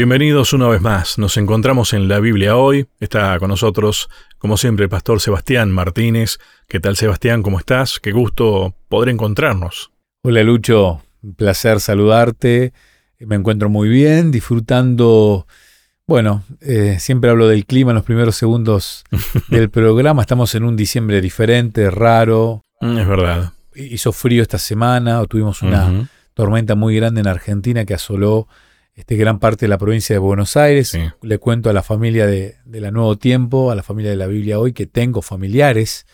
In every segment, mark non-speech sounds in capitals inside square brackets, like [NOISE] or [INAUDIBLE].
Bienvenidos una vez más. Nos encontramos en la Biblia hoy. Está con nosotros, como siempre, el pastor Sebastián Martínez. ¿Qué tal, Sebastián? ¿Cómo estás? Qué gusto poder encontrarnos. Hola, Lucho. Un placer saludarte. Me encuentro muy bien, disfrutando. Bueno, eh, siempre hablo del clima en los primeros segundos [LAUGHS] del programa. Estamos en un diciembre diferente, raro. Mm, es verdad. Hizo frío esta semana, tuvimos una tormenta muy grande en Argentina que asoló este, gran parte de la provincia de Buenos Aires. Le cuento a la familia de, la Nuevo Tiempo, a la familia de la Biblia hoy, que tengo familiares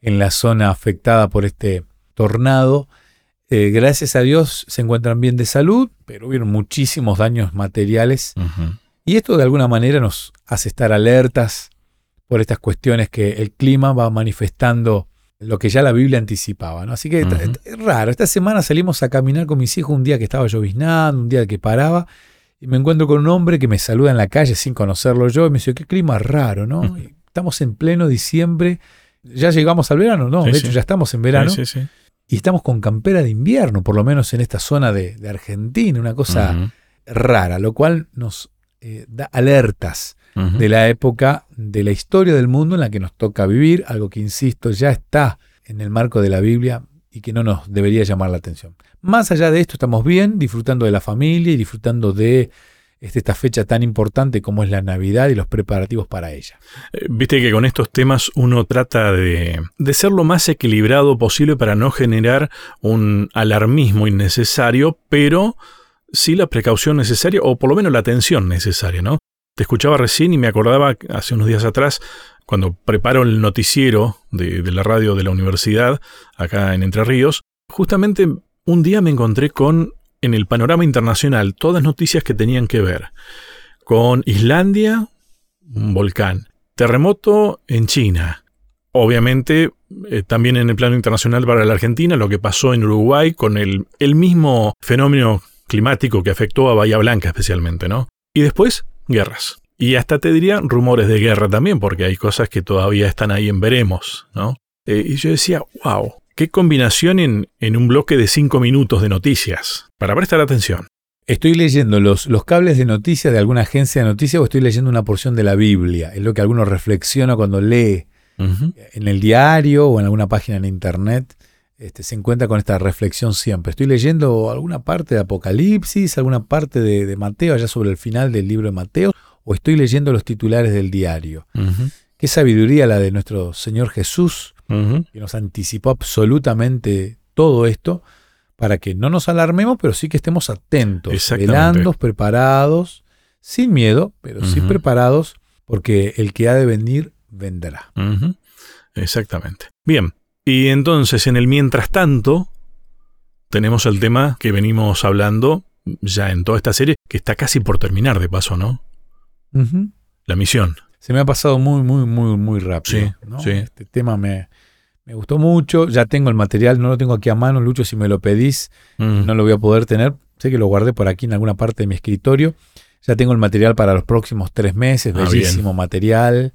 en la zona afectada por este tornado. Eh, gracias a Dios se encuentran bien de salud, pero hubieron muchísimos daños materiales. Y esto de alguna manera nos hace estar alertas por estas cuestiones que el clima va manifestando lo que ya la Biblia anticipaba. ¿no? Así que es raro. Esta semana salimos a caminar con mis hijos un día que estaba lloviznando, un día que paraba, y me encuentro con un hombre que me saluda en la calle sin conocerlo yo, y me dice, qué clima raro, ¿no? Estamos en pleno diciembre, ya llegamos al verano, ¿no? de hecho, ya estamos en verano. y estamos con campera de invierno, por lo menos en esta zona de, Argentina, una cosa rara, lo cual nos eh, da alertas de la época de la historia del mundo en la que nos toca vivir, algo que, insisto, ya está en el marco de la Biblia y que no nos debería llamar la atención. Más allá de esto, estamos bien, disfrutando de la familia y disfrutando de este, esta fecha tan importante como es la Navidad y los preparativos para ella. Eh, viste que con estos temas uno trata de, de, ser lo más equilibrado posible para no generar un alarmismo innecesario, pero sí la precaución necesaria, o por lo menos la atención necesaria, ¿no? Te escuchaba recién y me acordaba hace unos días atrás, cuando preparo el noticiero de, la radio de la universidad, acá en Entre Ríos, justamente un día me encontré con, en el panorama internacional, todas noticias que tenían que ver con Islandia, un volcán, terremoto en China, obviamente eh, también en el plano internacional para la Argentina, lo que pasó en Uruguay con el, el mismo fenómeno climático que afectó a Bahía Blanca especialmente, ¿no? Y después guerras. Y hasta te diría rumores de guerra también, porque hay cosas que todavía están ahí en veremos, ¿no? Eh, y yo decía, wow, qué combinación en, en, un bloque de cinco minutos de noticias, para prestar atención. Estoy leyendo los, los cables de noticias de alguna agencia de noticias o estoy leyendo una porción de la Biblia. Es lo que alguno reflexiona cuando lee en el diario o en alguna página en internet. Este, se encuentra con esta reflexión siempre. Estoy leyendo alguna parte de Apocalipsis, alguna parte de, Mateo, allá sobre el final del libro de Mateo, o estoy leyendo los titulares del diario. Qué sabiduría la de nuestro Señor Jesús, que nos anticipó absolutamente todo esto, para que no nos alarmemos, pero sí que estemos atentos, velando, preparados, sin miedo, pero sí preparados, porque el que ha de venir vendrá. Exactamente. Bien, y entonces, en el mientras tanto, tenemos el tema que venimos hablando ya en toda esta serie, que está casi por terminar de paso, ¿no? La misión. Se me ha pasado muy, muy, muy, muy rápido. Sí, Este tema me, me, gustó mucho. Ya tengo el material, no lo tengo aquí a mano, Lucho, si me lo pedís, no lo voy a poder tener. Sé que lo guardé por aquí en alguna parte de mi escritorio. Ya tengo el material para los próximos tres meses, ah, bellísimo material.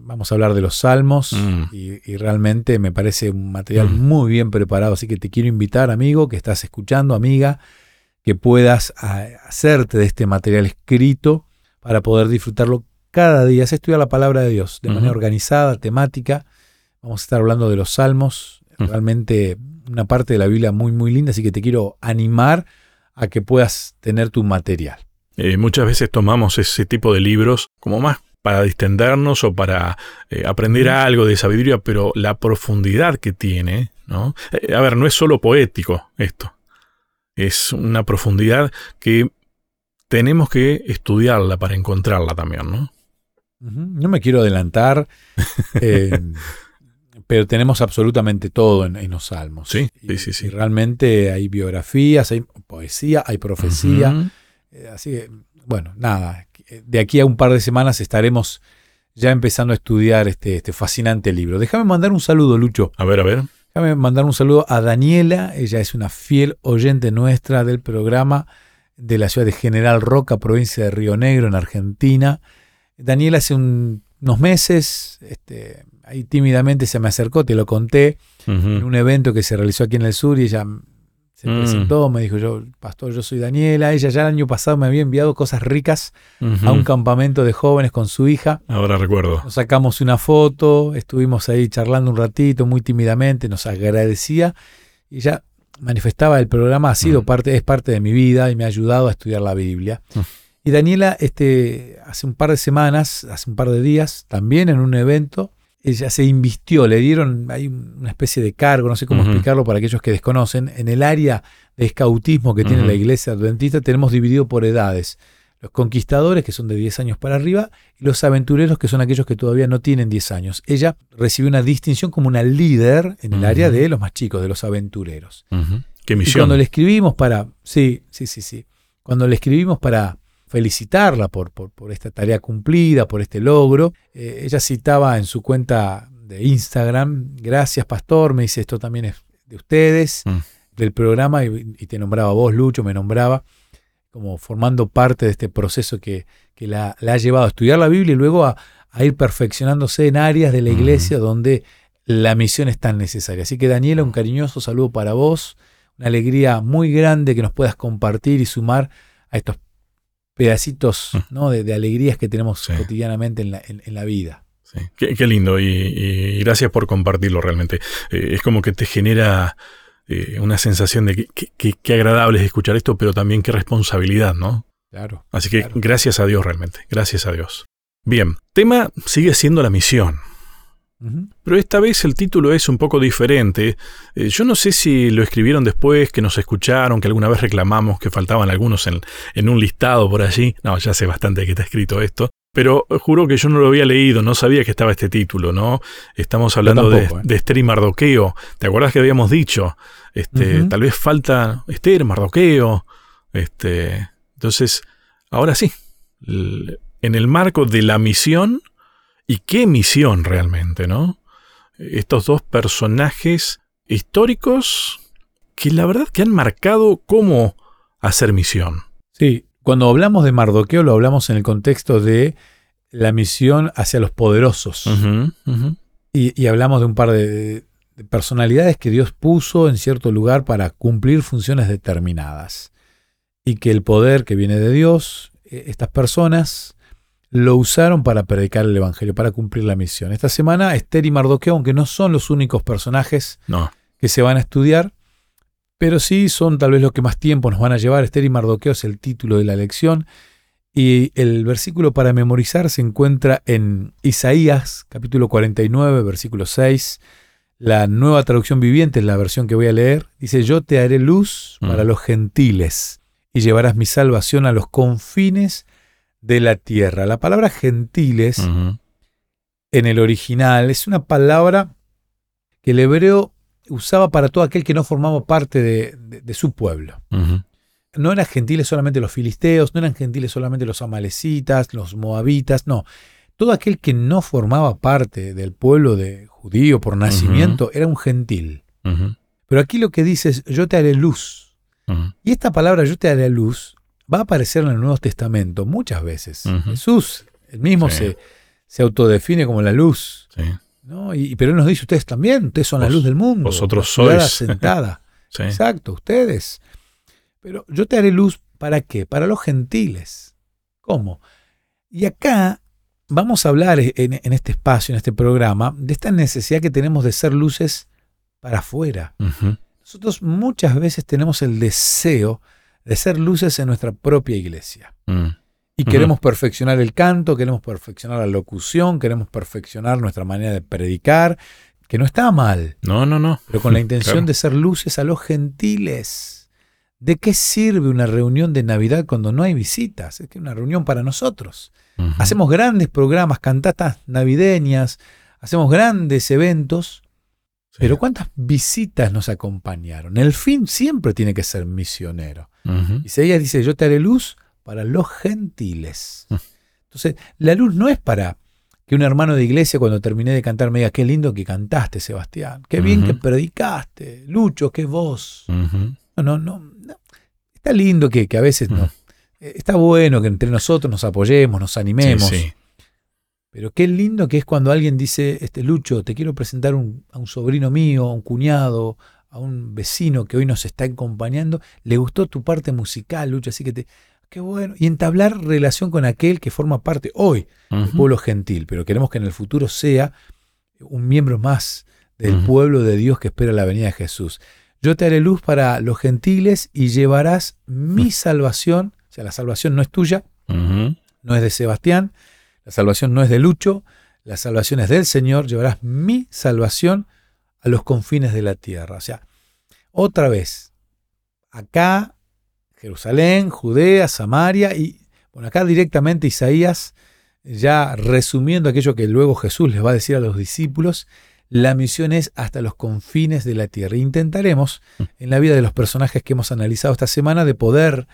Vamos a hablar de los salmos mm. y, realmente me parece un material mm. muy bien preparado, así que te quiero invitar, amigo, que estás escuchando, amiga, que puedas ah, hacerte de este material escrito para poder disfrutarlo cada día. Se estudia la palabra de Dios de manera organizada, temática. Vamos a estar hablando de los salmos, mm. realmente una parte de la Biblia muy, muy linda, así que te quiero animar a que puedas tener tu material. Eh, muchas veces tomamos ese tipo de libros como más para distendernos o para eh, aprender algo de sabiduría, pero la profundidad que tiene, ¿no? Eh, a ver, no es solo poético esto, es una profundidad que tenemos que estudiarla para encontrarla también, ¿no? No me quiero adelantar, [LAUGHS] eh, pero tenemos absolutamente todo en, los salmos. Sí, sí, sí, realmente hay biografías, hay poesía, hay profecía. así que, bueno, nada, de aquí a un par de semanas estaremos ya empezando a estudiar este, este fascinante libro. Déjame mandar un saludo, Lucho. A ver, a ver. Déjame mandar un saludo a Daniela. Ella es una fiel oyente nuestra del programa de la ciudad de General Roca, provincia de Río Negro, en Argentina. Daniela hace unos meses, este, ahí tímidamente se me acercó, te lo conté, en un evento que se realizó aquí en el sur y ella Se presentó, me dijo yo, pastor, yo soy Daniela. Ella ya el año pasado me había enviado cosas ricas a un campamento de jóvenes con su hija. Ahora recuerdo. Nos sacamos una foto, estuvimos ahí charlando un ratito, muy tímidamente, nos agradecía. Y ella manifestaba el programa ha sido parte, es parte de mi vida y me ha ayudado a estudiar la Biblia. Y Daniela, este, hace un par de semanas, hace un par de días, también en un evento, ella se invistió, le dieron, hay una especie de cargo, no sé cómo explicarlo para aquellos que desconocen, en el área de escautismo que tiene la iglesia adventista tenemos dividido por edades. Los conquistadores, que son de 10 años para arriba, y los aventureros, que son aquellos que todavía no tienen 10 años. Ella recibió una distinción como una líder en el área de los más chicos, de los aventureros. ¿Qué misión? cuando le escribimos para, sí, sí, sí, sí, cuando le escribimos para felicitarla por, por, esta tarea cumplida, por este logro. Eh, ella citaba en su cuenta de Instagram, gracias pastor, me dice esto también es de ustedes, mm. del programa, y, te nombraba vos, Lucho, me nombraba, como formando parte de este proceso que, la, ha llevado a estudiar la Biblia y luego a, ir perfeccionándose en áreas de la iglesia donde la misión es tan necesaria. Así que Daniela, un cariñoso saludo para vos, una alegría muy grande que nos puedas compartir y sumar a estos pedacitos mm. ¿no? de, alegrías que tenemos cotidianamente en la, en, la vida. Sí. Qué, lindo y, gracias por compartirlo realmente. Eh, es como que te genera eh, una sensación de que, qué agradable es escuchar esto, pero también qué responsabilidad, ¿no? Claro. Así que gracias a Dios realmente, gracias a Dios. Bien, tema sigue siendo la misión. Pero esta vez el título es un poco diferente. Eh, yo no sé si lo escribieron después, que nos escucharon, que alguna vez reclamamos que faltaban algunos en, un listado por allí. No, ya sé bastante que está escrito esto. Pero juro que yo no lo había leído, no sabía que estaba este título, ¿no? Estamos hablando de, ¿eh? de, Esther y Mardoqueo. ¿Te acuerdas que habíamos dicho? Este, Tal vez falta Esther, Mardoqueo. Este, entonces, ahora sí. En el marco de la misión, y qué misión realmente, ¿no? Estos dos personajes históricos que la verdad que han marcado cómo hacer misión. Sí, cuando hablamos de Mardoqueo lo hablamos en el contexto de la misión hacia los poderosos. Y, hablamos de un par de, personalidades que Dios puso en cierto lugar para cumplir funciones determinadas. Y que el poder que viene de Dios, eh, estas personas lo usaron para predicar el Evangelio, para cumplir la misión. Esta semana Esther y Mardoqueo, aunque no son los únicos personajes que se van a estudiar, pero sí son tal vez los que más tiempo nos van a llevar. Esther y Mardoqueo es el título de la lección. Y el versículo para memorizar se encuentra en Isaías, capítulo 49, versículo 6. La nueva traducción viviente es la versión que voy a leer. Dice, yo te haré luz para mm. los gentiles y llevarás mi salvación a los confines de la tierra. La palabra gentiles en el original es una palabra que el hebreo usaba para todo aquel que no formaba parte de, su pueblo. No eran gentiles solamente los filisteos, no eran gentiles solamente los amalecitas, los moabitas, no. Todo aquel que no formaba parte del pueblo de judío por nacimiento era un gentil. Pero aquí lo que dice es, yo te haré luz. Y esta palabra, yo te haré luz, va a aparecer en el Nuevo Testamento muchas veces. Jesús, el mismo se, se, autodefine como la luz. ¿no? Y, pero él nos dice, ustedes también, ustedes son la luz del mundo. Vosotros sois. sentada. [LAUGHS] Exacto, ustedes. Pero yo te haré luz para qué? Para los gentiles. ¿Cómo? Y acá vamos a hablar en, este espacio, en este programa, de esta necesidad que tenemos de ser luces para afuera. Nosotros muchas veces tenemos el deseo de ser luces en nuestra propia iglesia. Mm. Y queremos perfeccionar el canto, queremos perfeccionar la locución, queremos perfeccionar nuestra manera de predicar, que no está mal. No, no, no. Pero con la [LAUGHS] intención de ser luces a los gentiles. ¿De qué sirve una reunión de Navidad cuando no hay visitas? Es que una reunión para nosotros. Hacemos grandes programas, cantatas navideñas, hacemos grandes eventos, pero ¿cuántas visitas nos acompañaron? El fin siempre tiene que ser misionero. Isaías dice, yo te haré luz para los gentiles. Mm. Entonces, la luz no es para que un hermano de iglesia cuando terminé de cantar me diga, qué lindo que cantaste, Sebastián, qué bien que predicaste, Lucho, qué voz. no, no, no, Está lindo que, a veces no. Eh, está bueno que entre nosotros nos apoyemos, nos animemos. Pero qué lindo que es cuando alguien dice, este Lucho, te quiero presentar a un sobrino mío, a un cuñado, a un vecino que hoy nos está acompañando, le gustó tu parte musical, Lucho, así que te, qué bueno. Y entablar relación con aquel que forma parte hoy del pueblo gentil, pero queremos que en el futuro sea un miembro más del pueblo de Dios que espera la venida de Jesús. Yo te haré luz para los gentiles y llevarás mi salvación, o sea, la salvación no es tuya, no es de Sebastián, la salvación no es de Lucho, la salvación es del Señor, llevarás mi salvación a los confines de la tierra. O sea, otra vez, acá, Jerusalén, Judea, Samaria, y bueno, acá directamente Isaías, ya resumiendo aquello que luego Jesús les va a decir a los discípulos, la misión es hasta los confines de la tierra. Intentaremos, mm. en la vida de los personajes que hemos analizado esta semana, de poder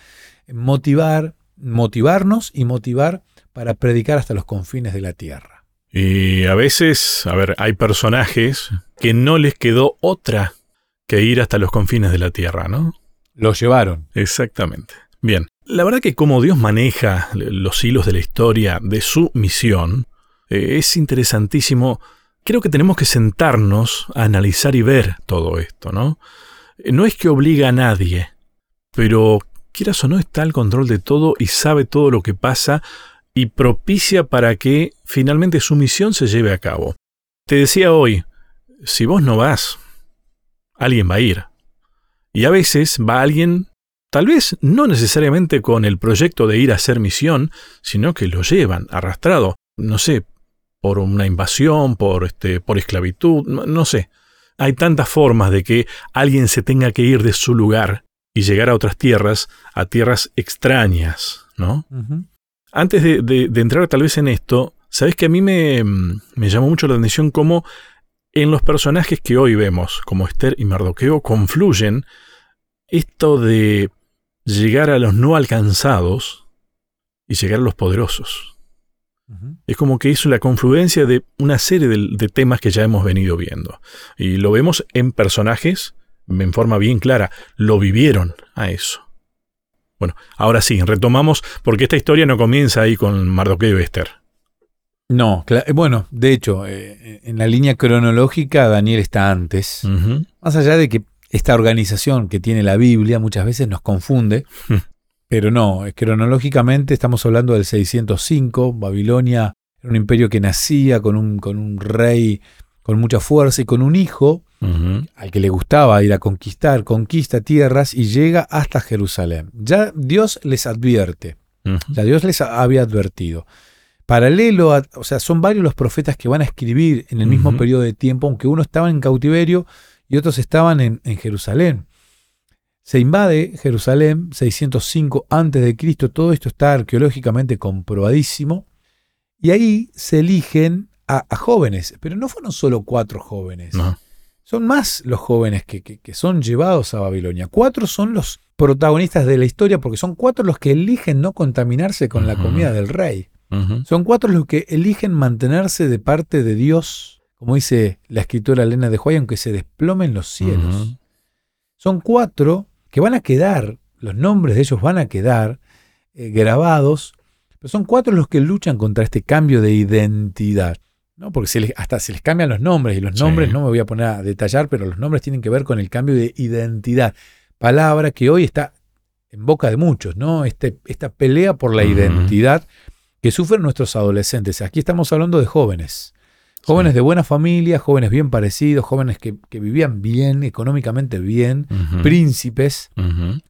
motivar, motivarnos y motivar para predicar hasta los confines de la tierra. Y a veces, a ver, hay personajes que no les quedó otra que ir hasta los confines de la tierra, ¿no? Lo llevaron. Exactamente. Bien, la verdad que como Dios maneja los hilos de la historia de su misión, eh, es interesantísimo creo que tenemos que sentarnos a analizar y ver todo esto, ¿no? No es que obliga a nadie, pero quieras o no está al control de todo y sabe todo lo que pasa y propicia para que finalmente su misión se lleve a cabo. Te decía hoy, si vos no vas, alguien va a ir. Y a veces va alguien, tal vez no necesariamente con el proyecto de ir a hacer misión, sino que lo llevan arrastrado, no sé, por una invasión, por, este, por esclavitud, no, sé. Hay tantas formas de que alguien se tenga que ir de su lugar y llegar a otras tierras, a tierras extrañas, ¿no? Antes de, entrar tal vez en esto, sabes que a mí me, me llamó mucho la atención cómo en los personajes que hoy vemos, como Esther y Mardoqueo, confluyen esto de llegar a los no alcanzados y llegar a los poderosos. Es como que hizo la confluencia de una serie de, temas que ya hemos venido viendo. Y lo vemos en personajes en forma bien clara. Lo vivieron a eso. Bueno, ahora sí, retomamos, porque esta historia no comienza ahí con Mardoqueo y Esther. No, eh, bueno, de hecho, eh, en la línea cronológica Daniel está antes. Más allá de que esta organización que tiene la Biblia muchas veces nos confunde, Pero no, cronológicamente estamos hablando del 605, Babilonia era un imperio que nacía con un, con un rey con mucha fuerza y con un hijo al que le gustaba ir a conquistar, conquista tierras y llega hasta Jerusalén. Ya Dios les advierte, ya Dios les había advertido. Paralelo, a, o sea, son varios los profetas que van a escribir en el mismo periodo de tiempo, aunque uno estaba en cautiverio y otros estaban en, en Jerusalén. Se invade Jerusalén 605 a.C., todo esto está arqueológicamente comprobadísimo, y ahí se eligen a, jóvenes, pero no fueron solo cuatro jóvenes. Son más los jóvenes que, son llevados a Babilonia. Cuatro son los protagonistas de la historia porque son cuatro los que eligen no contaminarse con la comida del rey. Son cuatro los que eligen mantenerse de parte de Dios, como dice la escritora Elena de Huay, aunque se desplomen los cielos. Son cuatro que van a quedar, los nombres de ellos van a quedar eh, grabados, pero son cuatro los que luchan contra este cambio de identidad. ¿No? Porque hasta se les cambian los nombres, y los nombres no me voy a poner a detallar, pero los nombres tienen que ver con el cambio de identidad. Palabra que hoy está en boca de muchos, ¿no? Este, esta pelea por la identidad que sufren nuestros adolescentes. Aquí estamos hablando de jóvenes. Jóvenes de buena familia, jóvenes bien parecidos, jóvenes que, vivían bien, económicamente bien, príncipes,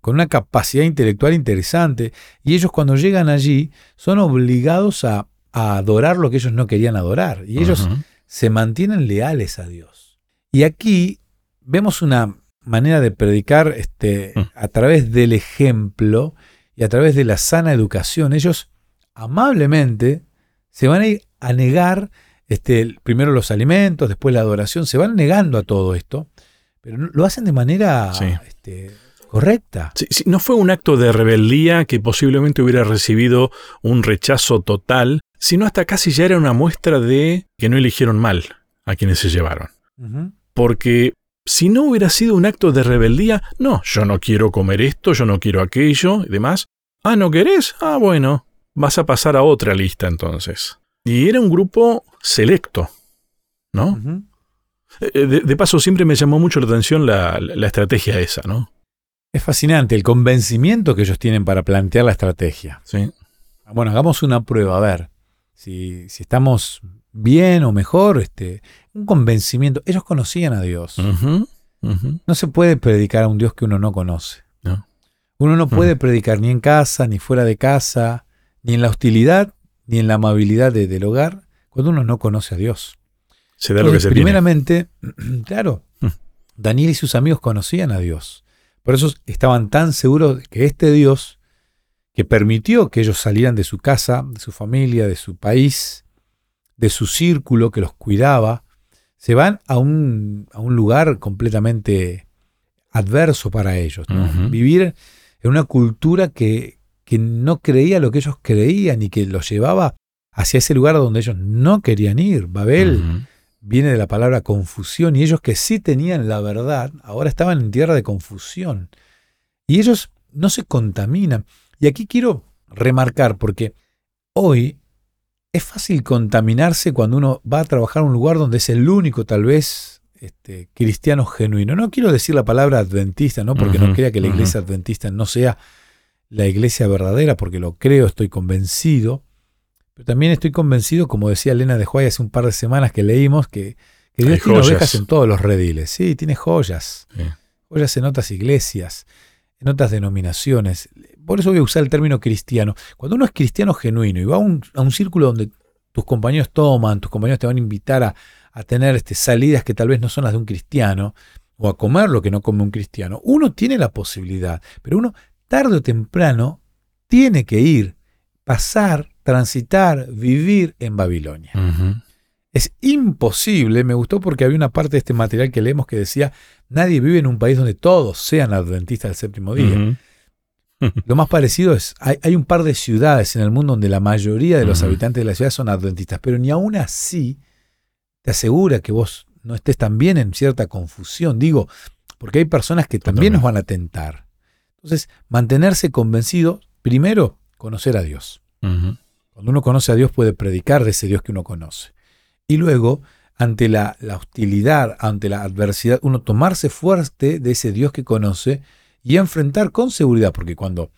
con una capacidad intelectual interesante. Y ellos cuando llegan allí son obligados a, adorar lo que ellos no querían adorar. Y ellos se mantienen leales a Dios. Y aquí vemos una manera de predicar este, mm. a través del ejemplo y a través de la sana educación. Ellos amablemente se van a, ir a negar este, primero los alimentos, después la adoración, se van negando a todo esto, pero lo hacen de manera este, correcta. no fue un acto de rebeldía que posiblemente hubiera recibido un rechazo total, sino hasta casi ya era una muestra de que no eligieron mal a quienes se llevaron. Porque si no hubiera sido un acto de rebeldía, no, yo no quiero comer esto, yo no quiero aquello y demás. Ah, ¿no querés? Ah, bueno, vas a pasar a otra lista entonces. Y era un grupo selecto, ¿no? Eh, de, paso, siempre me llamó mucho la atención la, estrategia esa, ¿no? Es fascinante el convencimiento que ellos tienen para plantear la estrategia. Sí. Bueno, hagamos una prueba, a ver si, si estamos bien o mejor, este, un convencimiento. Ellos conocían a Dios. No se puede predicar a un Dios que uno no conoce. Uno no puede predicar ni en casa, ni fuera de casa, ni en la hostilidad, ni en la amabilidad del hogar, cuando uno no conoce a Dios. Se da lo que se Primeramente, [CLEARS THROAT] claro, mm. Daniel y sus amigos conocían a Dios. Por eso estaban tan seguros de que este Dios, que permitió que ellos salieran de su casa, de su familia, de su país, de su círculo que los cuidaba, se van a un, a un lugar completamente adverso para ellos. Vivir en una cultura que, que no creía lo que ellos creían y que los llevaba hacia ese lugar donde ellos no querían ir. Babel viene de la palabra confusión y ellos que sí tenían la verdad, ahora estaban en tierra de confusión. Y ellos no se contaminan. Y aquí quiero remarcar, porque hoy es fácil contaminarse cuando uno va a trabajar en un lugar donde es el único tal vez este, cristiano genuino. No quiero decir la palabra adventista, ¿no? porque no crea que la iglesia adventista no sea la iglesia verdadera, porque lo creo, estoy convencido. Pero también estoy convencido, como decía Elena de Juárez hace un par de semanas que leímos, que, Dios tiene ovejas en todos los rediles. Sí, tiene joyas. Joyas en otras iglesias, en otras denominaciones. Por eso voy a usar el término cristiano. Cuando uno es cristiano genuino y va a un, a un círculo donde tus compañeros toman, tus compañeros te van a invitar a, a tener este, salidas que tal vez no son las de un cristiano, o a comer lo que no come un cristiano, uno tiene la posibilidad, pero uno tarde o temprano tiene que ir, pasar, transitar, vivir en Babilonia. Es imposible, me gustó porque había una parte de este material que leemos que decía, nadie vive en un país donde todos sean adventistas del séptimo día. [LAUGHS] Lo más parecido es, hay, un par de ciudades en el mundo donde la mayoría de los habitantes de la ciudad son adventistas, pero ni aún así te asegura que vos no estés también en cierta confusión. Digo, porque hay personas que también nos van a tentar. Entonces, mantenerse convencido, primero, conocer a Dios. Cuando uno conoce a Dios puede predicar de ese Dios que uno conoce. Y luego, ante la, hostilidad, ante la adversidad, uno tomarse fuerte de ese Dios que conoce y enfrentar con seguridad, porque cuando,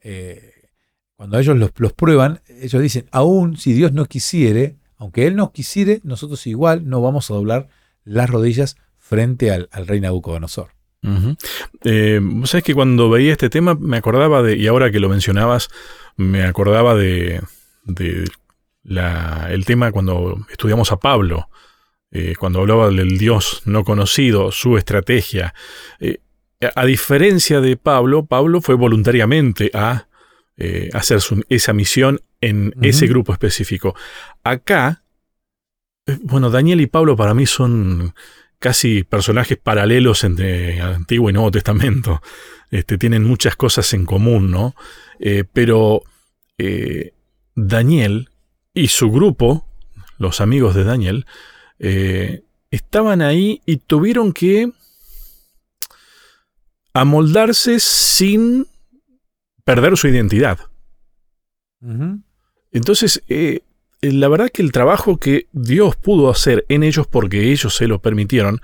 eh, cuando ellos los, prueban, ellos dicen, aún si Dios no quisiere, aunque Él no quisiere, nosotros igual no vamos a doblar las rodillas frente al, rey Nabucodonosor. Eh, Sabes que cuando veía este tema me acordaba de, y ahora que lo mencionabas, me acordaba de, el tema cuando estudiamos a Pablo, eh, cuando hablaba del Dios no conocido, su estrategia. A diferencia de Pablo, Pablo fue voluntariamente a hacer esa misión en ese grupo específico. Acá, bueno, Daniel y Pablo para mí son casi personajes paralelos entre Antiguo y Nuevo Testamento. Este, tienen muchas cosas en común, ¿no? Eh, pero eh, Daniel y su grupo, los amigos de Daniel, eh, estaban ahí y tuvieron que amoldarse sin perder su identidad. Entonces, eh, la verdad que el trabajo que Dios pudo hacer en ellos porque ellos se lo permitieron,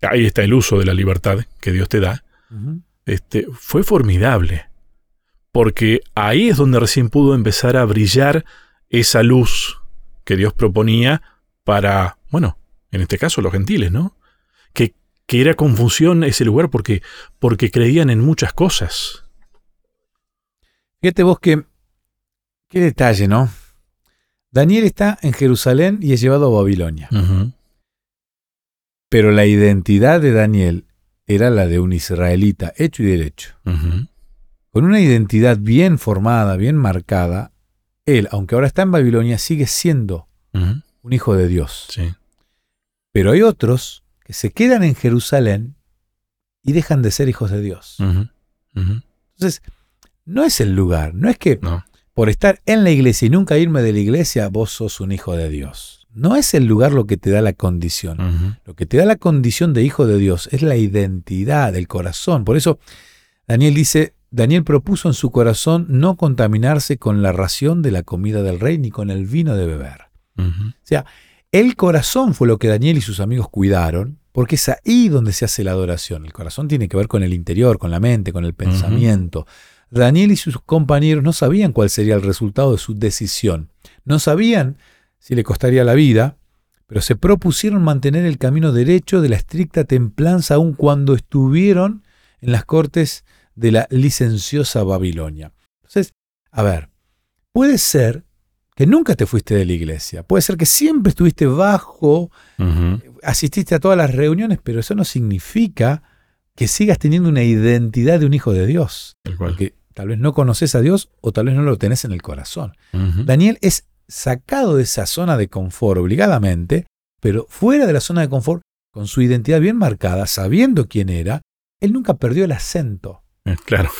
ahí está el uso de la libertad que Dios te da, este, fue formidable. Porque ahí es donde recién pudo empezar a brillar esa luz que Dios proponía para, bueno, en este caso los gentiles, ¿no? Que, era confusión ese lugar porque, porque creían en muchas cosas. Fíjate vos que, qué detalle, ¿no? Daniel está en Jerusalén y es llevado a Babilonia. Pero la identidad de Daniel era la de un israelita hecho y derecho. Con una identidad bien formada, bien marcada, él, aunque ahora está en Babilonia, sigue siendo un hijo de Dios. Pero hay otros que se quedan en Jerusalén y dejan de ser hijos de Dios. Entonces, no es el lugar, no es que por estar en la iglesia y nunca irme de la iglesia, vos sos un hijo de Dios. No es el lugar lo que te da la condición. Lo que te da la condición de hijo de Dios es la identidad, del corazón. Por eso Daniel dice, Daniel propuso en su corazón no contaminarse con la ración de la comida del rey ni con el vino de beber. O sea, El corazón fue lo que Daniel y sus amigos cuidaron, porque es ahí donde se hace la adoración. El corazón tiene que ver con el interior, con la mente, con el pensamiento. Daniel y sus compañeros no sabían cuál sería el resultado de su decisión. No sabían si le costaría la vida, pero se propusieron mantener el camino derecho de la estricta templanza aun cuando estuvieron en las cortes de la licenciosa Babilonia. Entonces, a ver, puede ser que nunca te fuiste de la iglesia, puede ser que siempre estuviste bajo, asististe a todas las reuniones, pero eso no significa que sigas teniendo una identidad de un hijo de Dios. Porque tal vez no conoces a Dios o tal vez no lo tenés en el corazón. Daniel es sacado de esa zona de confort obligadamente, pero fuera de la zona de confort, con su identidad bien marcada, sabiendo quién era, él nunca perdió el acento. Eh, claro.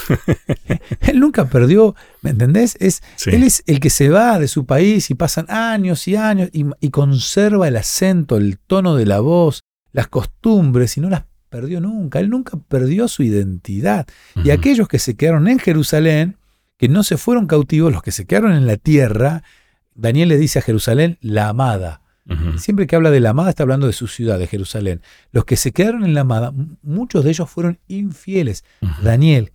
[LAUGHS] él nunca perdió, ¿me entendés? Es, Él es el que se va de su país y pasan años y años y, conserva el acento, el tono de la voz, las costumbres y no las perdió nunca. Él nunca perdió su identidad. Y aquellos que se quedaron en Jerusalén, que no se fueron cautivos, los que se quedaron en la tierra, Daniel le dice a Jerusalén, la amada. Siempre que habla de la amada está hablando de su ciudad, de Jerusalén. Los que se quedaron en la amada, muchos de ellos fueron infieles. Daniel,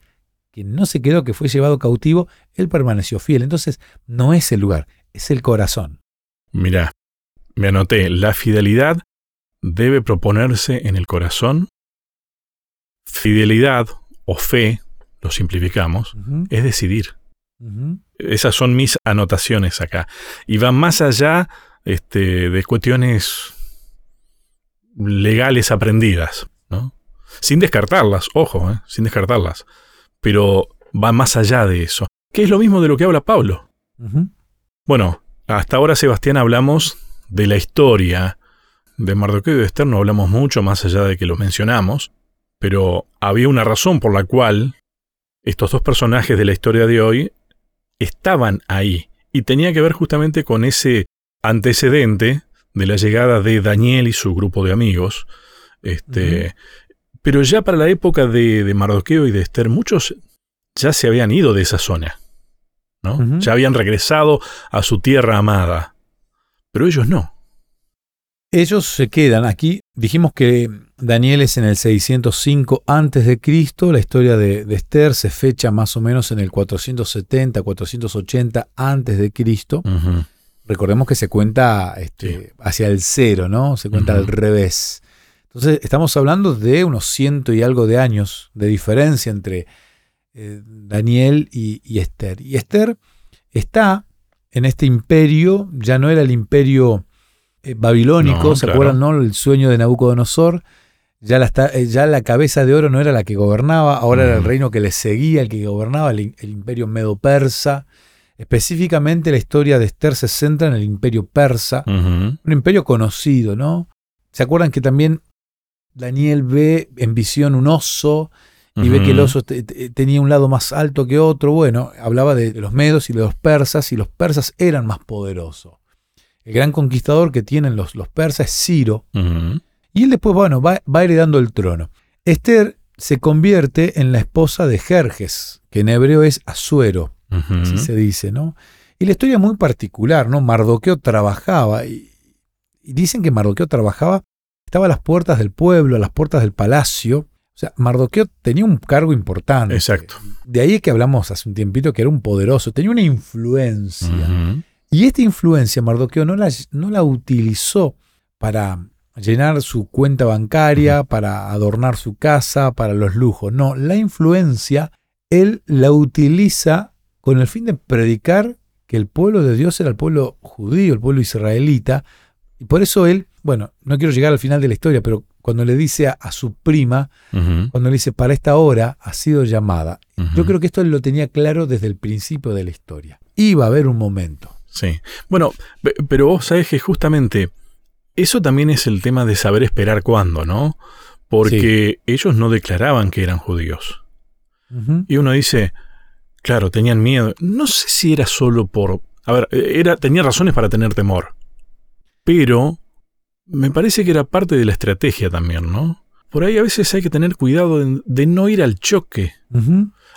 que no se quedó, que fue llevado cautivo, él permaneció fiel. Entonces, no es el lugar, es el corazón. Mira, me anoté, la fidelidad debe proponerse en el corazón. Fidelidad o fe, lo simplificamos, es decidir. Esas son mis anotaciones acá. Y van más allá este, de cuestiones legales aprendidas, ¿no? Sin descartarlas, ojo, ¿eh? sin descartarlas. Pero va más allá de eso. Que es lo mismo de lo que habla Pablo. Bueno, hasta ahora, Sebastián, hablamos de la historia de Mardoqueo y de Esther, no hablamos mucho más allá de que lo mencionamos, pero había una razón por la cual estos dos personajes de la historia de hoy estaban ahí. Y tenía que ver justamente con ese antecedente de la llegada de Daniel y su grupo de amigos. Este, Pero ya para la época de, Mardoqueo y de Esther, muchos ya se habían ido de esa zona. ¿no? Ya habían regresado a su tierra amada. Pero ellos no. Ellos se quedan aquí. Dijimos que Daniel es en el 605 antes de Cristo. La historia de, Esther se fecha más o menos en el 470, 480 antes de Cristo. Recordemos que se cuenta este, hacia el cero, ¿no? Se cuenta al revés. Entonces estamos hablando de unos ciento y algo de años de diferencia entre eh, Daniel y, Esther. Y Esther está en este imperio, ya no era el imperio eh, babilónico, ¿se acuerdan? No? El sueño de Nabucodonosor. Ya la, eh, ya la, cabeza de oro no era la que gobernaba, ahora era el reino que le seguía, el que gobernaba, el, imperio medo-persa. Específicamente la historia de Esther se centra en el imperio persa, un imperio conocido, ¿no? ¿Se acuerdan que también Daniel ve en visión un oso y ve que el oso tenía un lado más alto que otro? Bueno, hablaba de los medos y de los persas y los persas eran más poderosos. El gran conquistador que tienen los, los persas es Ciro. Y él después, bueno, va, heredando el trono. Esther se convierte en la esposa de Jerjes, que en hebreo es Así se dice, ¿no? Y la historia es muy particular, ¿no? Mardoqueo trabajaba, y, dicen que Mardoqueo trabajaba, estaba a las puertas del pueblo, a las puertas del palacio. O sea, Mardoqueo tenía un cargo importante. Exacto. De ahí es que hablamos hace un tiempito que era un poderoso, tenía una influencia. Y esta influencia Mardoqueo no la, no la utilizó para llenar su cuenta bancaria, para adornar su casa, para los lujos. No, la influencia él la utiliza con el fin de predicar que el pueblo de Dios era el pueblo judío, el pueblo israelita. Y por eso él, bueno, no quiero llegar al final de la historia, pero cuando le dice a, su prima, cuando le dice, para esta hora ha sido llamada, yo creo que esto él lo tenía claro desde el principio de la historia. Iba a haber un momento. Sí. Bueno, pero vos sabés que justamente eso también es el tema de saber esperar cuándo, ¿no? Porque ellos no declaraban que eran judíos. Y uno dice, claro, tenían miedo. No sé si era solo por... A ver, era, tenía razones para tener temor. Pero me parece que era parte de la estrategia también, ¿no? Por ahí a veces hay que tener cuidado de, no ir al choque.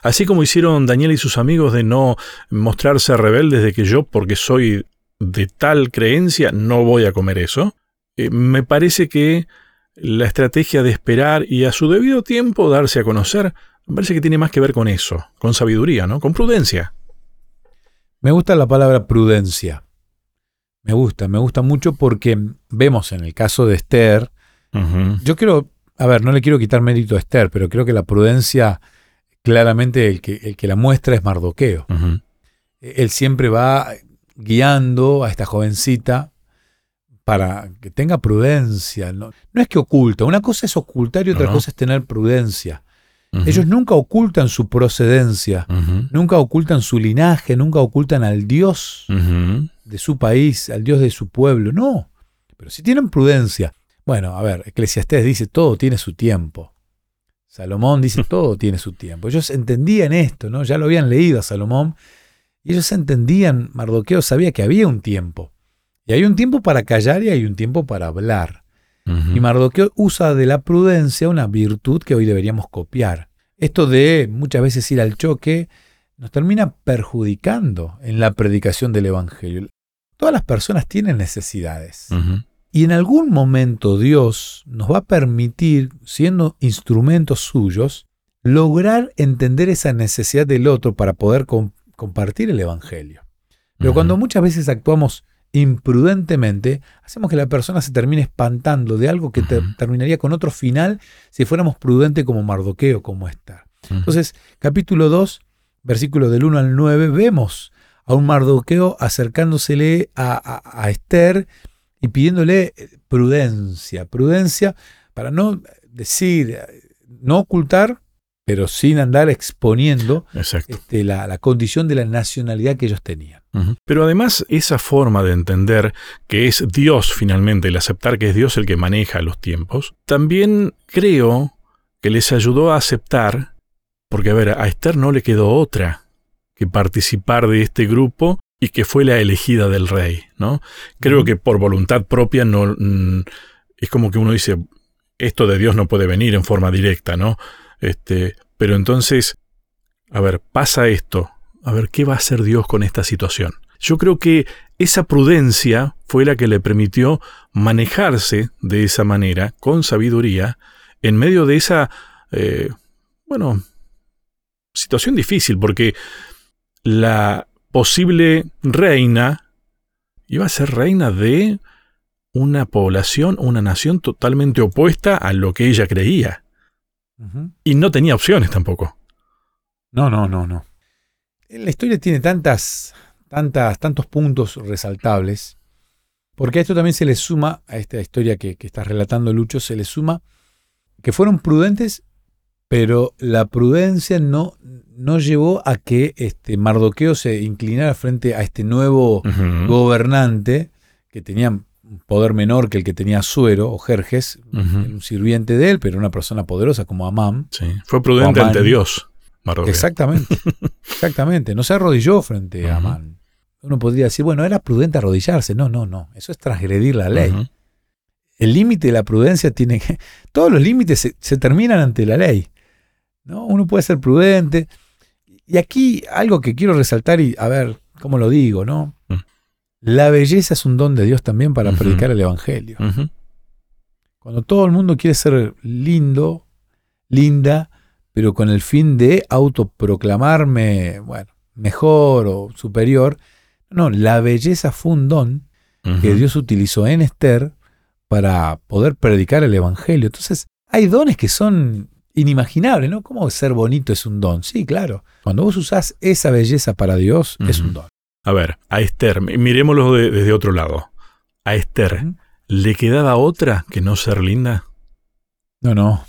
Así como hicieron Daniel y sus amigos de no mostrarse rebeldes de que yo, porque soy de tal creencia, no voy a comer eso. Eh, me parece que la estrategia de esperar y a su debido tiempo darse a conocer, me parece que tiene más que ver con eso, con sabiduría, ¿no? Con prudencia. Me gusta la palabra prudencia. Me gusta, me gusta mucho porque vemos en el caso de Esther, yo quiero, a ver, no le quiero quitar mérito a Esther, pero creo que la prudencia, claramente el que, el que la muestra es Mardoqueo. Él siempre va guiando a esta jovencita para que tenga prudencia. No, no es que oculta, una cosa es ocultar y otra cosa es tener prudencia. Ellos nunca ocultan su procedencia, nunca ocultan su linaje, nunca ocultan al Dios de su país, al Dios de su pueblo, no. Pero si tienen prudencia, bueno, a ver, Eclesiastés dice todo tiene su tiempo. Salomón dice todo tiene su tiempo. Ellos entendían esto, ¿no? Ya lo habían leído a Salomón y ellos entendían, Mardoqueo sabía que había un tiempo. Y hay un tiempo para callar y hay un tiempo para hablar. Y Mardoqueo usa de la prudencia una virtud que hoy deberíamos copiar. Esto de muchas veces ir al choque nos termina perjudicando en la predicación del Evangelio. Todas las personas tienen necesidades. Y en algún momento Dios nos va a permitir, siendo instrumentos suyos, lograr entender esa necesidad del otro para poder compartir el Evangelio. Pero cuando muchas veces actuamos imprudentemente, hacemos que la persona se termine espantando de algo que terminaría con otro final si fuéramos prudentes como Mardoqueo, como Esther. Entonces, capítulo 2, versículo del 1 al 9, vemos a un Mardoqueo acercándosele a, a Esther y pidiéndole prudencia, prudencia para no decir, no ocultar pero sin andar exponiendo este, la, condición de la nacionalidad que ellos tenían. Pero además esa forma de entender que es Dios finalmente, el aceptar que es Dios el que maneja los tiempos, también creo que les ayudó a aceptar, porque a ver, a Esther no le quedó otra que participar de este grupo y que fue la elegida del rey, ¿no? Creo que por voluntad propia no mm, es como que uno dice esto de Dios no puede venir en forma directa, ¿no? Este, pero entonces, a ver, pasa esto. A ver, ¿qué va a hacer Dios con esta situación? Yo creo que esa prudencia fue la que le permitió manejarse de esa manera, con sabiduría, en medio de esa, eh, bueno, situación difícil, porque la posible reina iba a ser reina de una población, una nación totalmente opuesta a lo que ella creía. Y no tenía opciones tampoco. No, no, no, no. La historia tiene tantas, tantas, tantos puntos resaltables, porque a esto también se le suma, a esta historia que, que estás relatando, Lucho, se le suma que fueron prudentes, pero la prudencia no, no llevó a que este Mardoqueo se inclinara frente a este nuevo gobernante que tenían poder menor que el que tenía Suero o Jerjes, un sirviente de él, pero una persona poderosa como Amán. Sí, fue prudente ante Dios. Exactamente, [LAUGHS] exactamente. No se arrodilló frente a Amán. Uno podría decir, bueno, era prudente arrodillarse. No, no, no. Eso es transgredir la ley. El límite de la prudencia tiene que. [LAUGHS] Todos los límites se, terminan ante la ley. ¿no? Uno puede ser prudente. Y aquí algo que quiero resaltar, y a ver, ¿cómo lo digo? ¿no? La belleza es un don de Dios también para predicar el Evangelio. Cuando todo el mundo quiere ser lindo, linda, pero con el fin de autoproclamarme, bueno, mejor o superior, no, la belleza fue un don que Dios utilizó en Esther para poder predicar el Evangelio. Entonces, hay dones que son inimaginables, ¿no? ¿Cómo ser bonito es un don? Sí, claro. Cuando vos usás esa belleza para Dios, es un don. A ver, a Esther, miremoslo desde otro lado. A Esther, ¿le quedaba otra que no ser linda? No, no.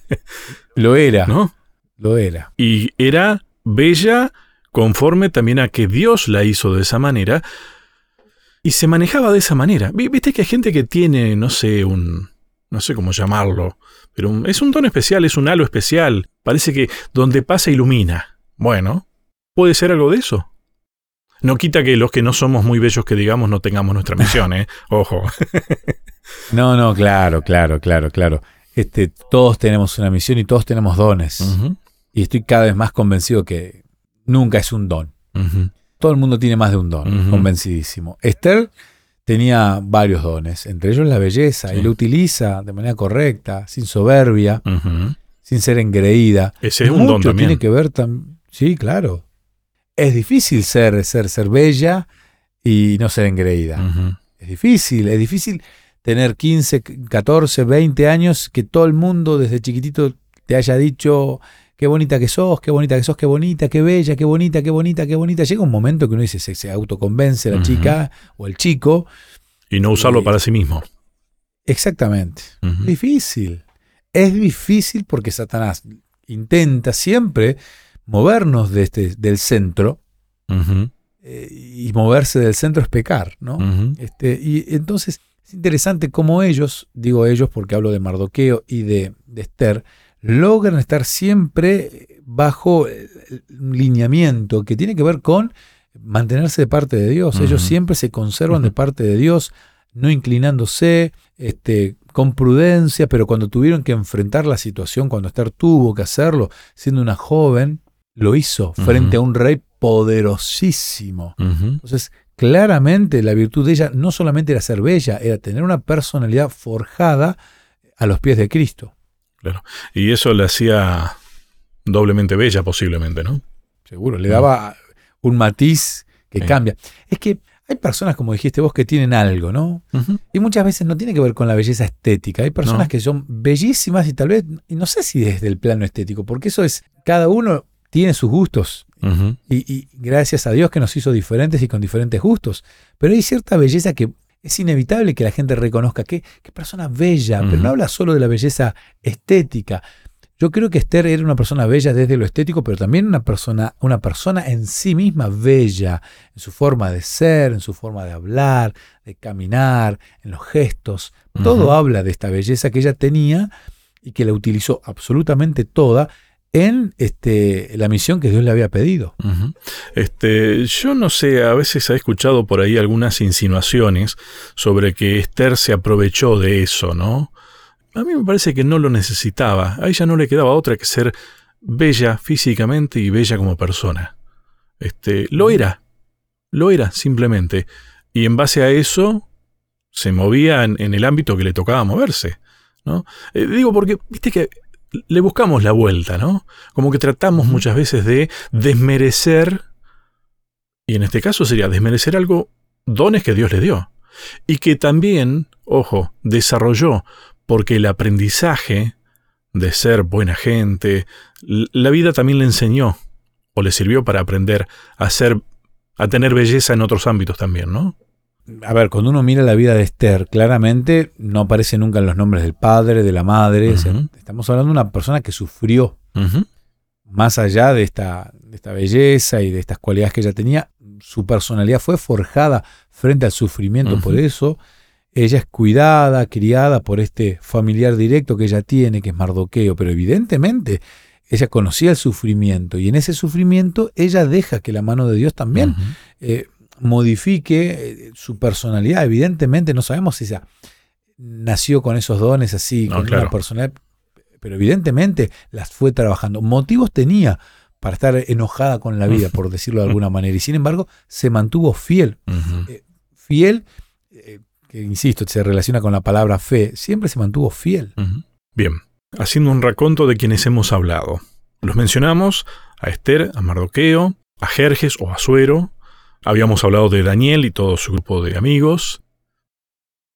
[LAUGHS] Lo era. ¿No? Lo era. Y era bella conforme también a que Dios la hizo de esa manera y se manejaba de esa manera. Viste que hay gente que tiene, no sé, un... no sé cómo llamarlo, pero es un tono especial, es un halo especial. Parece que donde pasa ilumina. Bueno, puede ser algo de eso. No quita que los que no somos muy bellos que digamos no tengamos nuestra [LAUGHS] misión, ¿eh? Ojo. no, no, claro, claro, claro, claro. Este, todos tenemos una misión y todos tenemos dones. Y estoy cada vez más convencido que nunca es un don. todo el mundo tiene más de un don, convencidísimo. Esther tenía varios dones, entre ellos la belleza, y lo utiliza de manera correcta, sin soberbia, sin ser engreída. Ese es un don también. tiene que ver también. Sí, claro. Es difícil ser, ser, ser bella y no ser engreída. Es difícil, es difícil tener 15, 14, 20 años que todo el mundo desde chiquitito te haya dicho qué bonita que sos, qué bonita que sos, qué bonita, qué bella, qué bonita, qué bonita, qué bonita. Llega un momento que uno dice, se, autoconvence la chica o el chico. Y no usarlo para sí mismo. Exactamente. Difícil. Es difícil porque Satanás intenta siempre movernos de este, del centro. Eh, y moverse del centro es pecar, ¿no? este, y entonces es interesante cómo ellos, digo ellos porque hablo de Mardoqueo y de, Esther, logran estar siempre bajo un lineamiento que tiene que ver con mantenerse de parte de Dios. Ellos siempre se conservan de parte de Dios, no inclinándose, este, con prudencia, pero cuando tuvieron que enfrentar la situación, cuando Esther tuvo que hacerlo, siendo una joven, lo hizo frente a un rey poderosísimo. Entonces, claramente la virtud de ella no solamente era ser bella, era tener una personalidad forjada a los pies de Cristo. Claro. Y eso le hacía doblemente bella posiblemente, ¿no? Seguro, le daba un matiz que cambia. Es que hay personas, como dijiste vos, que tienen algo, ¿no? Y muchas veces no tiene que ver con la belleza estética. Hay personas que son bellísimas y tal vez, y no sé si desde el plano estético, porque eso es, cada uno tiene sus gustos y, gracias a Dios que nos hizo diferentes y con diferentes gustos. Pero hay cierta belleza que es inevitable que la gente reconozca. Qué, qué persona bella, pero no habla solo de la belleza estética. Yo creo que Esther era una persona bella desde lo estético, pero también una persona, una persona en sí misma bella, en su forma de ser, en su forma de hablar, de caminar, en los gestos. Todo habla de esta belleza que ella tenía y que la utilizó absolutamente toda en este, la misión que Dios le había pedido. este, yo no sé, a veces he escuchado por ahí algunas insinuaciones sobre que Esther se aprovechó de eso, ¿no? A mí me parece que no lo necesitaba. A ella no le quedaba otra que ser bella físicamente y bella como persona. Este, lo era. Lo era, simplemente. Y en base a eso, se movía en, el ámbito que le tocaba moverse. ¿no? Eh, digo, porque, viste que le buscamos la vuelta, ¿no? Como que tratamos muchas veces de desmerecer, y en este caso sería desmerecer algo, dones que Dios le dio, y que también, ojo, desarrolló, porque el aprendizaje de ser buena gente, la vida también le enseñó, o le sirvió para aprender a ser, a tener belleza en otros ámbitos también, ¿no? A ver, cuando uno mira la vida de Esther, claramente no aparece nunca en los nombres del padre, de la madre. estamos hablando de una persona que sufrió. Más allá de esta, de esta belleza y de estas cualidades que ella tenía, su personalidad fue forjada frente al sufrimiento. Por eso ella es cuidada, criada por este familiar directo que ella tiene, que es Mardoqueo. Pero evidentemente ella conocía el sufrimiento y en ese sufrimiento ella deja que la mano de Dios también modifique eh, su personalidad. Evidentemente no sabemos si ella nació con esos dones así, con una personalidad, pero evidentemente las fue trabajando. Motivos tenía para estar enojada con la vida, por decirlo de alguna manera, y sin embargo se mantuvo fiel. Eh, fiel, eh, que insisto, se relaciona con la palabra fe, siempre se mantuvo fiel. Bien, haciendo un raconto de quienes hemos hablado. Los mencionamos a Esther, a Mardoqueo, a Jerjes o a Suero, Habíamos hablado de Daniel y todo su grupo de amigos.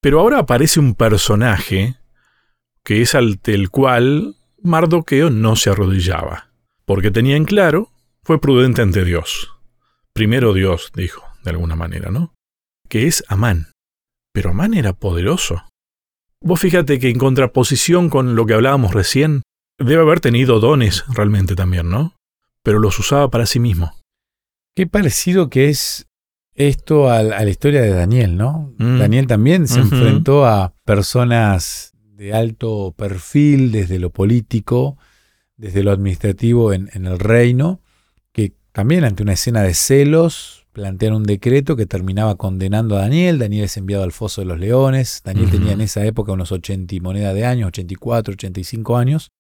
Pero ahora aparece un personaje que es ante el cual Mardoqueo no se arrodillaba, porque tenía en claro, fue prudente ante Dios. Primero Dios, dijo, de alguna manera, ¿no? Que es Amán. Pero Amán era poderoso. Vos fíjate que en contraposición con lo que hablábamos recién, debe haber tenido dones realmente también, ¿no? Pero los usaba para sí mismo. Qué parecido que es esto a, la historia de Daniel, ¿no? Mm. Daniel también se enfrentó a personas de alto perfil desde lo político, desde lo administrativo en, el reino, que también ante una escena de celos plantean un decreto que terminaba condenando a Daniel. Daniel es enviado al foso de los leones. Daniel tenía en esa época unos 80 y moneda de años, 84, 85 años.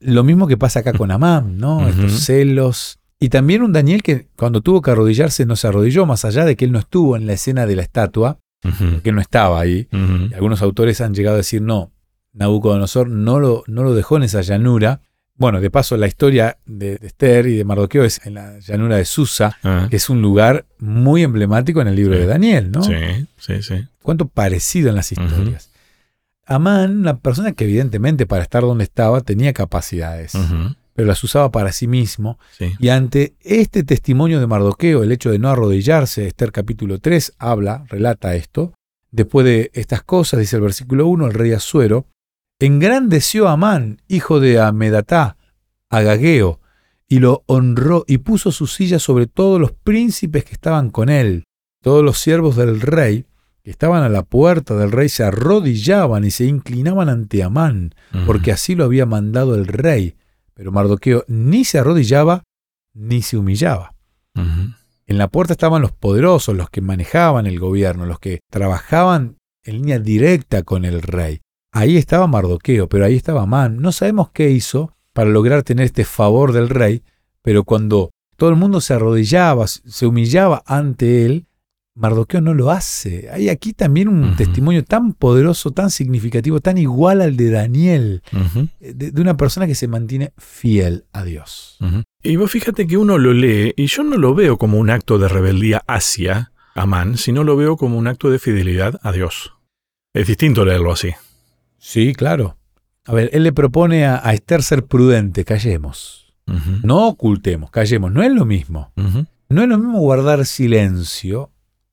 Lo mismo que pasa acá con Amán, ¿no? Estos celos Y también un Daniel que cuando tuvo que arrodillarse no se arrodilló, más allá de que él no estuvo en la escena de la estatua, que él no estaba ahí. algunos autores han llegado a decir, no, Nabucodonosor no lo, no lo dejó en esa llanura. Bueno, de paso, la historia de, Esther y de Mardoqueo es en la llanura de Susa, ah. que es un lugar muy emblemático en el libro de Daniel, ¿no? Sí, sí, sí. Cuánto parecido en las historias. Amán, una persona que evidentemente para estar donde estaba tenía capacidades, pero las usaba para sí mismo. Y ante este testimonio de Mardoqueo, el hecho de no arrodillarse, Esther capítulo 3 habla, relata esto. Después de estas cosas, dice el versículo 1, el rey Asuero, engrandeció a Amán, hijo de Amedatá, Agageo, y lo honró y puso su silla sobre todos los príncipes que estaban con él. Todos los siervos del rey que estaban a la puerta del rey se arrodillaban y se inclinaban ante Amán, porque así lo había mandado el rey. Pero Mardoqueo ni se arrodillaba ni se humillaba. En la puerta estaban los poderosos, los que manejaban el gobierno, los que trabajaban en línea directa con el rey. Ahí estaba Mardoqueo, pero ahí estaba Amán. No sabemos qué hizo para lograr tener este favor del rey, pero cuando todo el mundo se arrodillaba, se humillaba ante él, Mardoqueo no lo hace. Hay aquí también un testimonio tan poderoso, tan significativo, tan igual al de Daniel, eh, de, una persona que se mantiene fiel a Dios. Y vos fíjate que uno lo lee y yo no lo veo como un acto de rebeldía hacia Amán, sino lo veo como un acto de fidelidad a Dios. Es distinto leerlo así. Sí, claro. A ver, él le propone a, Esther ser prudente, callemos. No ocultemos, callemos. No es lo mismo. No es lo mismo guardar silencio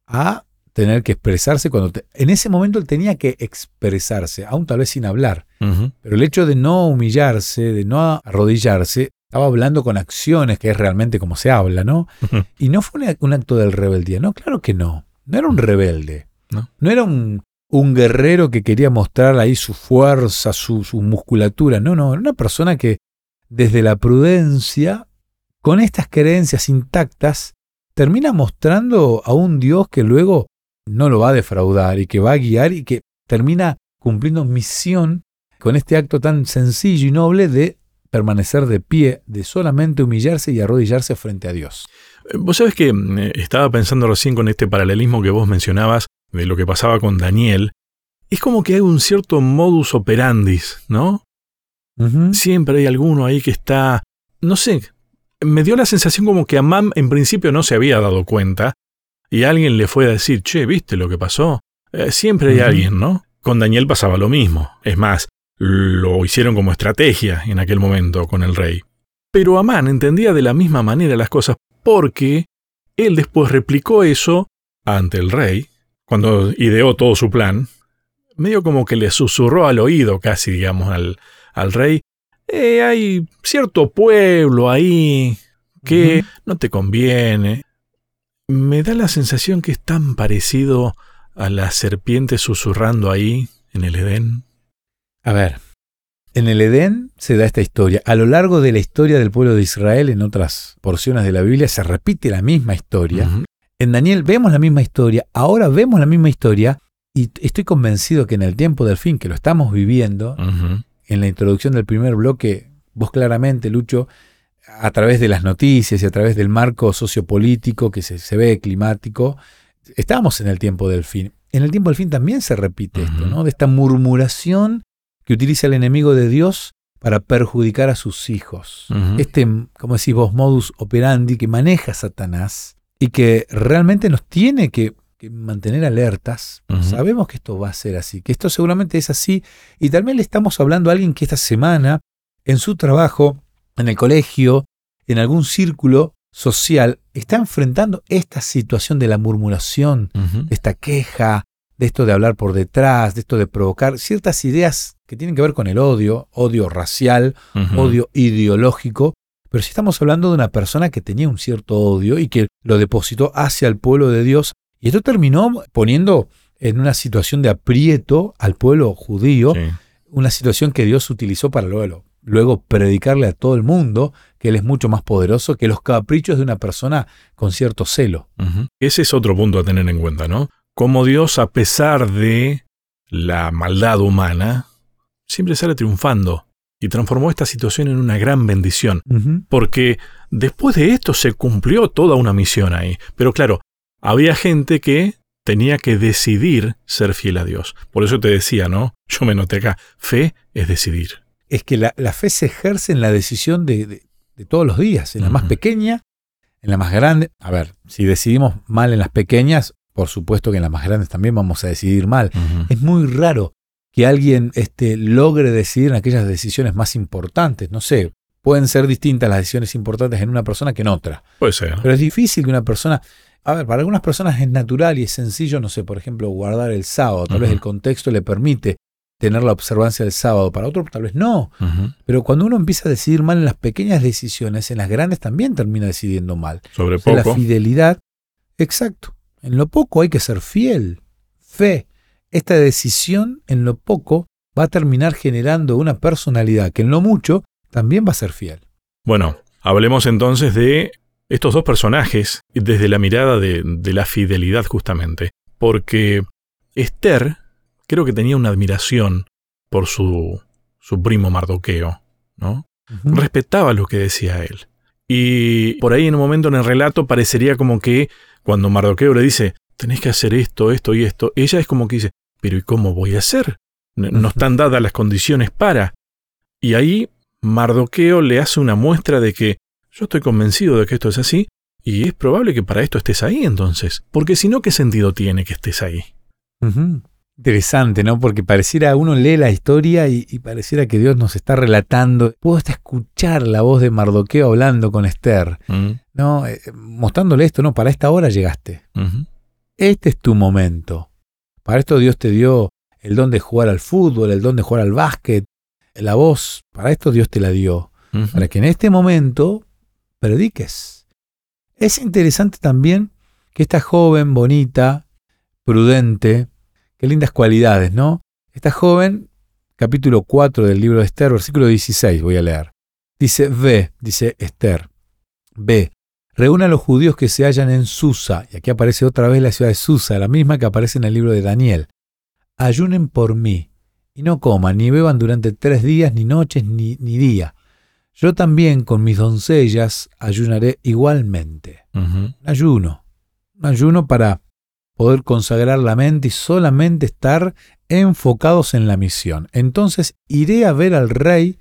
a tener que expresarse cuando... en ese momento él tenía que expresarse, aún tal vez sin hablar. Pero el hecho de no humillarse, de no arrodillarse, estaba hablando con acciones, que es realmente como se habla, ¿no? Y no fue un acto de rebeldía, no, claro que no. No era un rebelde. No, no era un, un guerrero que quería mostrar ahí su fuerza, su, musculatura. No, no, era una persona que desde la prudencia, con estas creencias intactas, termina mostrando a un Dios que luego no lo va a defraudar y que va a guiar y que termina cumpliendo misión con este acto tan sencillo y noble de permanecer de pie, de solamente humillarse y arrodillarse frente a Dios. Vos sabés que eh, estaba pensando recién con este paralelismo que vos mencionabas de lo que pasaba con Daniel, es como que hay un cierto modus operandis, ¿no? Siempre hay alguno ahí que está, no sé, me dio la sensación como que Amam en principio no se había dado cuenta y alguien le fue a decir, che, ¿viste lo que pasó? Eh, siempre hay alguien, ¿no? Con Daniel pasaba lo mismo. Es más, lo hicieron como estrategia en aquel momento con el rey. Pero Amán entendía de la misma manera las cosas porque él después replicó eso ante el rey cuando ideó todo su plan, medio como que le susurró al oído casi, digamos, al, al rey, eh, hay cierto pueblo ahí que no te conviene. Me da la sensación que es tan parecido a la serpiente susurrando ahí en el Edén. A ver, en el Edén se da esta historia. A lo largo de la historia del pueblo de Israel, en otras porciones de la Biblia, se repite la misma historia. En Daniel vemos la misma historia, ahora vemos la misma historia y estoy convencido que en el tiempo del fin, que lo estamos viviendo, en la introducción del primer bloque, vos claramente, Lucho, a través de las noticias y a través del marco sociopolítico que se, ve climático, estamos en el tiempo del fin. En el tiempo del fin también se repite esto, ¿no? De esta murmuración que utiliza el enemigo de Dios para perjudicar a sus hijos. Este, como decís vos, modus operandi que maneja Satanás y que realmente nos tiene que, mantener alertas. Sabemos que esto va a ser así, que esto seguramente es así y también le estamos hablando a alguien que esta semana en su trabajo, en el colegio, en algún círculo social, está enfrentando esta situación de la murmuración, de esta queja, de esto de hablar por detrás, de esto de provocar ciertas ideas que tienen que ver con el odio, odio racial, odio ideológico, pero si estamos hablando de una persona que tenía un cierto odio y que lo depositó hacia el pueblo de Dios, y esto terminó poniendo en una situación de aprieto al pueblo judío, una situación que Dios utilizó para luego, luego predicarle a todo el mundo que Él es mucho más poderoso que los caprichos de una persona con cierto celo. Ese es otro punto a tener en cuenta, ¿no? Como Dios, a pesar de la maldad humana, siempre sale triunfando. y transformó esta situación en una gran bendición, porque después de esto se cumplió toda una misión ahí. Pero claro, había gente que tenía que decidir ser fiel a Dios. Por eso te decía, ¿no? Yo me noté acá, fe es decidir. Es que la, fe se ejerce en la decisión de, todos los días, en la más pequeña, en la más grande. A ver, si decidimos mal en las pequeñas, por supuesto que en las más grandes también vamos a decidir mal. Es muy raro que alguien este, logre decidir en aquellas decisiones más importantes. No sé, pueden ser distintas las decisiones importantes en una persona que en otra. Puede ser. Pero es difícil que una persona... A ver, para algunas personas es natural y es sencillo, no sé, por ejemplo, guardar el sábado. Tal vez el contexto le permite tener la observancia del sábado. Para otros tal vez no. Pero cuando uno empieza a decidir mal en las pequeñas decisiones, en las grandes también termina decidiendo mal. Sobre poco. la fidelidad, exacto. En lo poco hay que ser fiel. Fe esta decisión en lo poco va a terminar generando una personalidad que en lo mucho también va a ser fiel. Bueno, hablemos entonces de estos dos personajes desde la mirada de, la fidelidad justamente, porque Esther creo que tenía una admiración por su, su primo Mardoqueo, ¿no? Respetaba lo que decía él. Y por ahí en un momento en el relato parecería como que cuando Mardoqueo le dice, tenés que hacer esto, esto y esto, ella es como que dice, pero ¿y cómo voy a hacer? No están dadas las condiciones para. Y ahí Mardoqueo le hace una muestra de que yo estoy convencido de que esto es así, y es probable que para esto estés ahí entonces, porque si no, ¿qué sentido tiene que estés ahí? Interesante, ¿no? Porque pareciera, uno lee la historia y, pareciera que Dios nos está relatando. Puedo hasta escuchar la voz de Mardoqueo hablando con Esther, mm. ¿no? Eh, mostrándole esto, ¿no? Para esta hora llegaste. Este es tu momento. Para esto Dios te dio el don de jugar al fútbol, el don de jugar al básquet, la voz, para esto Dios te la dio. Para que en este momento prediques. Es interesante también que esta joven, bonita, prudente, qué lindas cualidades, ¿no? Esta joven, capítulo 4 del libro de Esther, versículo 16, voy a leer. Dice, ve, dice Esther, ve, reúne a los judíos que se hallan en Susa, y aquí aparece otra vez la ciudad de Susa, la misma que aparece en el libro de Daniel. Ayunen por mí, y no coman ni beban durante tres días, ni noches, ni, ni día. Yo también con mis doncellas ayunaré igualmente. Ayuno. Un ayuno para poder consagrar la mente y solamente estar enfocados en la misión. Entonces iré a ver al rey,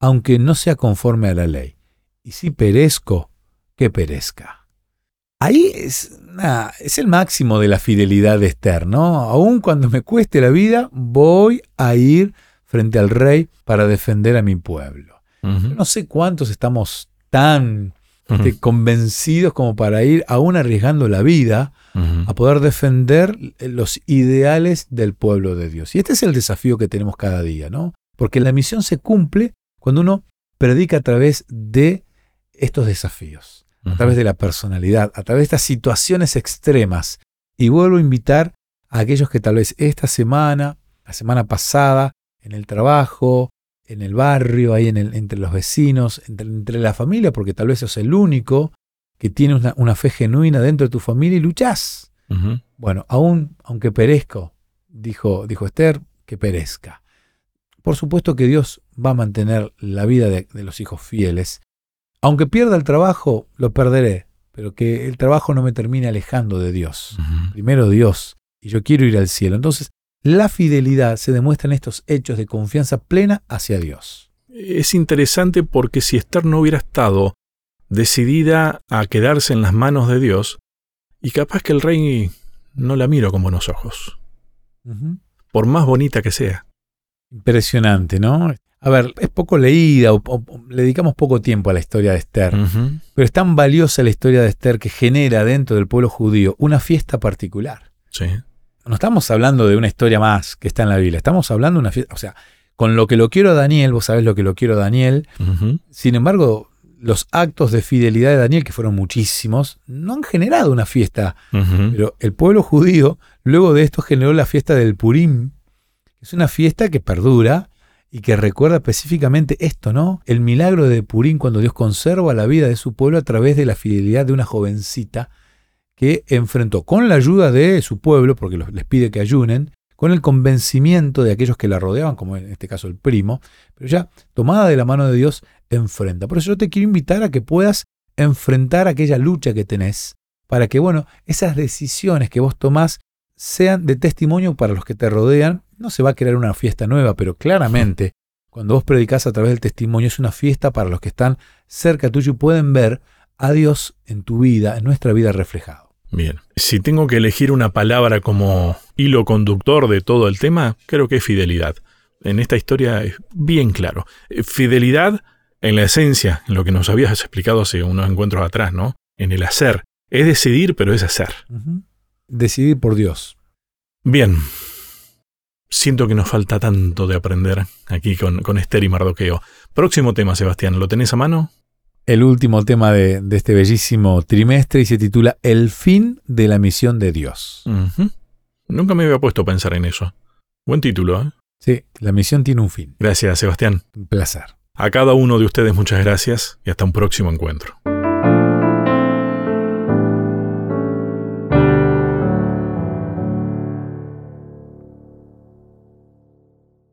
aunque no sea conforme a la ley. Y si perezco, que perezca. Ahí es, es el máximo de la fidelidad de Esther, ¿no? Aun cuando me cueste la vida, voy a ir frente al rey para defender a mi pueblo. No sé cuántos estamos tan este, convencidos como para ir, aún arriesgando la vida, a poder defender los ideales del pueblo de Dios. Y este es el desafío que tenemos cada día, ¿no? Porque la misión se cumple cuando uno predica a través de estos desafíos a través de la personalidad, a través de estas situaciones extremas. Y vuelvo a invitar a aquellos que tal vez esta semana, la semana pasada, en el trabajo, en el barrio, ahí en el, entre los vecinos, entre, la familia, porque tal vez sos el único que tiene una, fe genuina dentro de tu familia y luchás. Bueno, aún, aunque perezco, dijo, dijo Esther, que perezca. Por supuesto que Dios va a mantener la vida de los hijos fieles, aunque pierda el trabajo, lo perderé, pero que el trabajo no me termine alejando de Dios. Primero Dios, y yo quiero ir al cielo. Entonces, la fidelidad se demuestra en estos hechos de confianza plena hacia Dios. Es interesante porque si Esther no hubiera estado decidida a quedarse en las manos de Dios, y capaz que el rey no la miro con buenos ojos, por más bonita que sea. Impresionante, ¿no? A ver, es poco leída o, le dedicamos poco tiempo a la historia de Esther, pero es tan valiosa la historia de Esther que genera dentro del pueblo judío una fiesta particular. Sí. No estamos hablando de una historia más que está en la Biblia, estamos hablando de una fiesta, o sea, con lo que lo quiero a Daniel, vos sabés lo que lo quiero a Daniel, sin embargo, los actos de fidelidad de Daniel, que fueron muchísimos, no han generado una fiesta, pero el pueblo judío luego de esto generó la fiesta del Purim, que es una fiesta que perdura, y que recuerda específicamente esto, ¿no? El milagro de Purín cuando Dios conserva la vida de su pueblo a través de la fidelidad de una jovencita que enfrentó con la ayuda de su pueblo, porque les pide que ayunen, con el convencimiento de aquellos que la rodeaban, como en este caso el primo, pero ya tomada de la mano de Dios, enfrenta. Por eso yo te quiero invitar a que puedas enfrentar aquella lucha que tenés, para que, bueno, esas decisiones que vos tomás sean de testimonio para los que te rodean. No se va a crear una fiesta nueva, pero claramente [LAUGHS] cuando vos predicás a través del testimonio es una fiesta para los que están cerca tuyo y pueden ver a Dios en tu vida, en nuestra vida reflejado. Bien, si tengo que elegir una palabra como hilo conductor de todo el tema, creo que es fidelidad. En esta historia es bien claro. Fidelidad en la esencia, en lo que nos habías explicado hace unos encuentros atrás, ¿no? En el hacer. Es decidir, pero es hacer. Decidir por Dios. Bien, Siento que nos falta tanto de aprender aquí con, con Esther y Mardoqueo. Próximo tema, Sebastián, ¿lo tenés a mano? El último tema de, este bellísimo trimestre y se titula El fin de la misión de Dios. Nunca me había puesto a pensar en eso. Buen título, ¿eh? Sí, la misión tiene un fin. Gracias, Sebastián. Un placer. A cada uno de ustedes muchas gracias y hasta un próximo encuentro.